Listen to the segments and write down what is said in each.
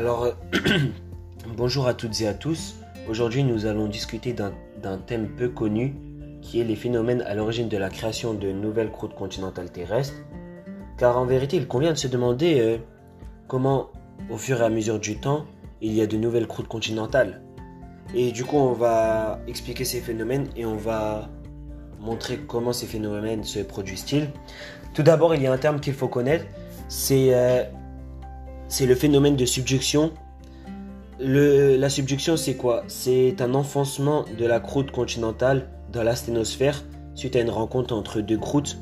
Alors, euh, bonjour à toutes et à tous. Aujourd'hui, nous allons discuter d'un thème peu connu qui est les phénomènes à l'origine de la création de nouvelles croûtes continentales terrestres. Car en vérité, il convient de se demander euh, comment, au fur et à mesure du temps, il y a de nouvelles croûtes continentales. Et du coup, on va expliquer ces phénomènes et on va montrer comment ces phénomènes se produisent-ils. Tout d'abord, il y a un terme qu'il faut connaître, c'est euh, c'est le phénomène de subduction. Le, la subduction, c'est quoi? C'est un enfoncement de la croûte continentale dans la sténosphère suite à une rencontre entre deux croûtes.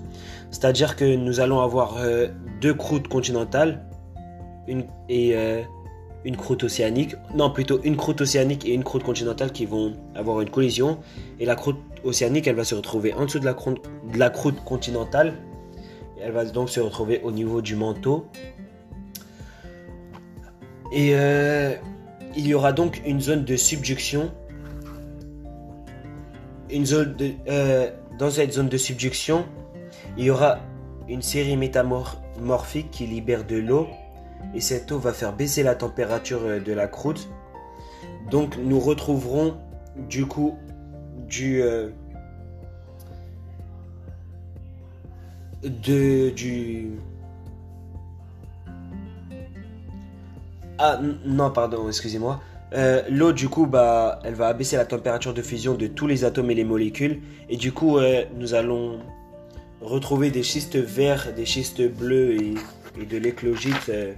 C'est-à-dire que nous allons avoir euh, deux croûtes continentales une, et euh, une croûte océanique. Non, plutôt une croûte océanique et une croûte continentale qui vont avoir une collision. Et la croûte océanique, elle va se retrouver en dessous de la, de la croûte continentale. Elle va donc se retrouver au niveau du manteau et euh, il y aura donc une zone de subduction. Une zone de, euh, dans cette zone de subduction, il y aura une série métamorphique qui libère de l'eau. Et cette eau va faire baisser la température euh, de la croûte. Donc nous retrouverons du coup du, de, du, Ah non, pardon, excusez-moi. Euh, l'eau, du coup, bah, elle va abaisser la température de fusion de tous les atomes et les molécules. Et du coup, euh, nous allons retrouver des schistes verts, des schistes bleus et, de l'éclogite. Euh.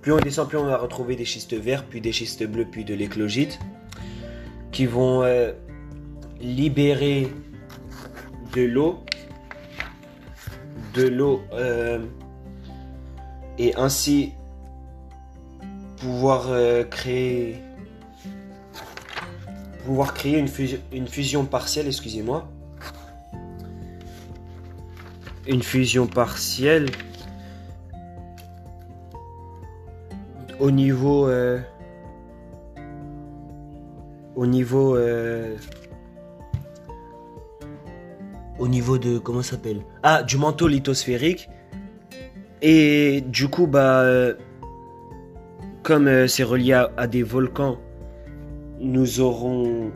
Plus on descend, plus on va retrouver des schistes verts, puis des schistes bleus, puis de l'éclogite. Qui vont libérer de l'eau. De l'eau. et ainsi pouvoir euh, créer pouvoir créer une fusion, une fusion partielle, excusez-moi. Une fusion partielle au niveau euh, au niveau euh, au niveau de comment s'appelle? Ah, du manteau lithosphérique et du coup bah comme euh, c'est relié à, des volcans, nous aurons,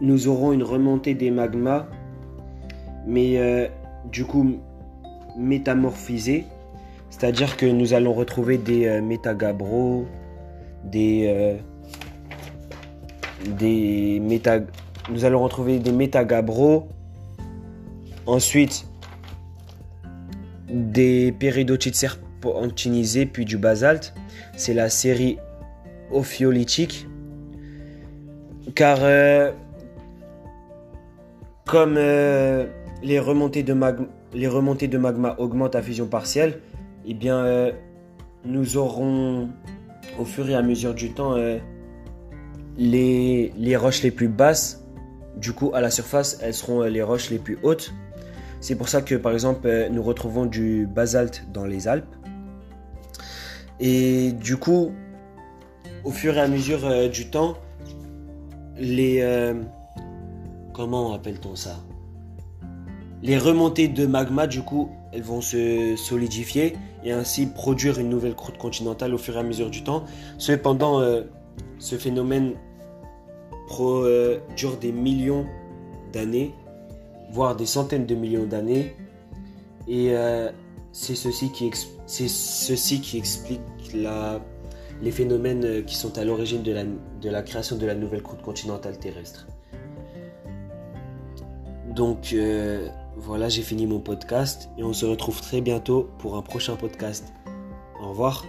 une remontée des magmas, mais euh, du coup métamorphisés. C'est-à-dire que nous allons retrouver des euh, métagabros, des, nous allons retrouver des métagabros. Ensuite, des péridotites serpents antinisé puis du basalte. C'est la série ophiolithique. Car euh, comme euh, les, remontées de magma, les remontées de magma augmentent à fusion partielle, eh bien, euh, nous aurons au fur et à mesure du temps les, les roches les plus basses. Du coup, à la surface, elles seront les roches les plus hautes. C'est pour ça que, par exemple, nous retrouvons du basalte dans les Alpes. Et du coup, au fur et à mesure euh, du temps, les... Euh, comment appelle-t-on ça? Les remontées de magma, du coup, elles vont se solidifier et ainsi produire une nouvelle croûte continentale au fur et à mesure du temps. Cependant, euh, ce phénomène dure des millions d'années, voire des centaines de millions d'années. Et c'est ceci qui, explique les phénomènes qui sont à l'origine de la, de la création de la nouvelle croûte continentale terrestre. Donc euh, voilà, j'ai fini mon podcast et on se retrouve très bientôt pour un prochain podcast. Au revoir.